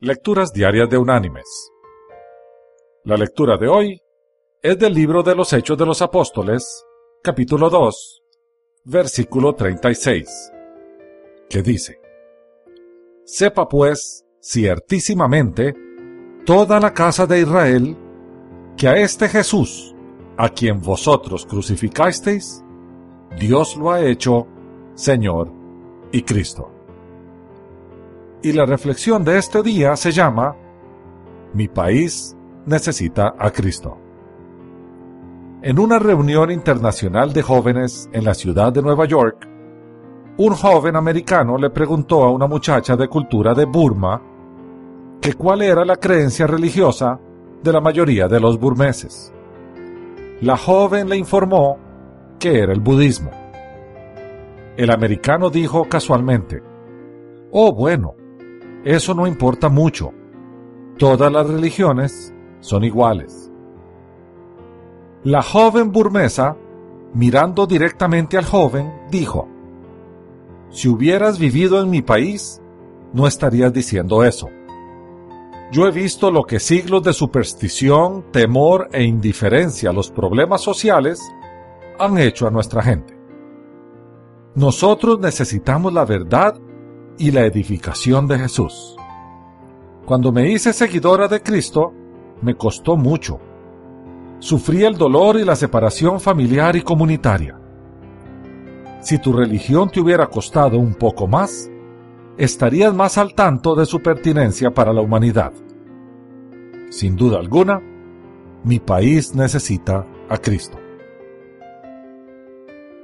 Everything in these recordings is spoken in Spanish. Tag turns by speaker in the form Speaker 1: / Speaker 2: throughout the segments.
Speaker 1: Lecturas Diarias de Unánimes. La lectura de hoy es del libro de los Hechos de los Apóstoles, capítulo 2, versículo 36, que dice, Sepa pues, ciertísimamente, toda la casa de Israel, que a este Jesús, a quien vosotros crucificasteis, Dios lo ha hecho Señor y Cristo y la reflexión de este día se llama Mi país necesita a Cristo. En una reunión internacional de jóvenes en la ciudad de Nueva York, un joven americano le preguntó a una muchacha de cultura de Burma que cuál era la creencia religiosa de la mayoría de los burmeses. La joven le informó que era el budismo. El americano dijo casualmente, Oh, bueno, eso no importa mucho. Todas las religiones son iguales. La joven burmesa, mirando directamente al joven, dijo, Si hubieras vivido en mi país, no estarías diciendo eso. Yo he visto lo que siglos de superstición, temor e indiferencia a los problemas sociales han hecho a nuestra gente. Nosotros necesitamos la verdad y la edificación de Jesús. Cuando me hice seguidora de Cristo, me costó mucho. Sufrí el dolor y la separación familiar y comunitaria. Si tu religión te hubiera costado un poco más, estarías más al tanto de su pertinencia para la humanidad. Sin duda alguna, mi país necesita a Cristo.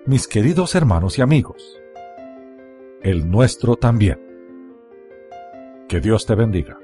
Speaker 1: Mis queridos hermanos y amigos, el nuestro también. Que Dios te bendiga.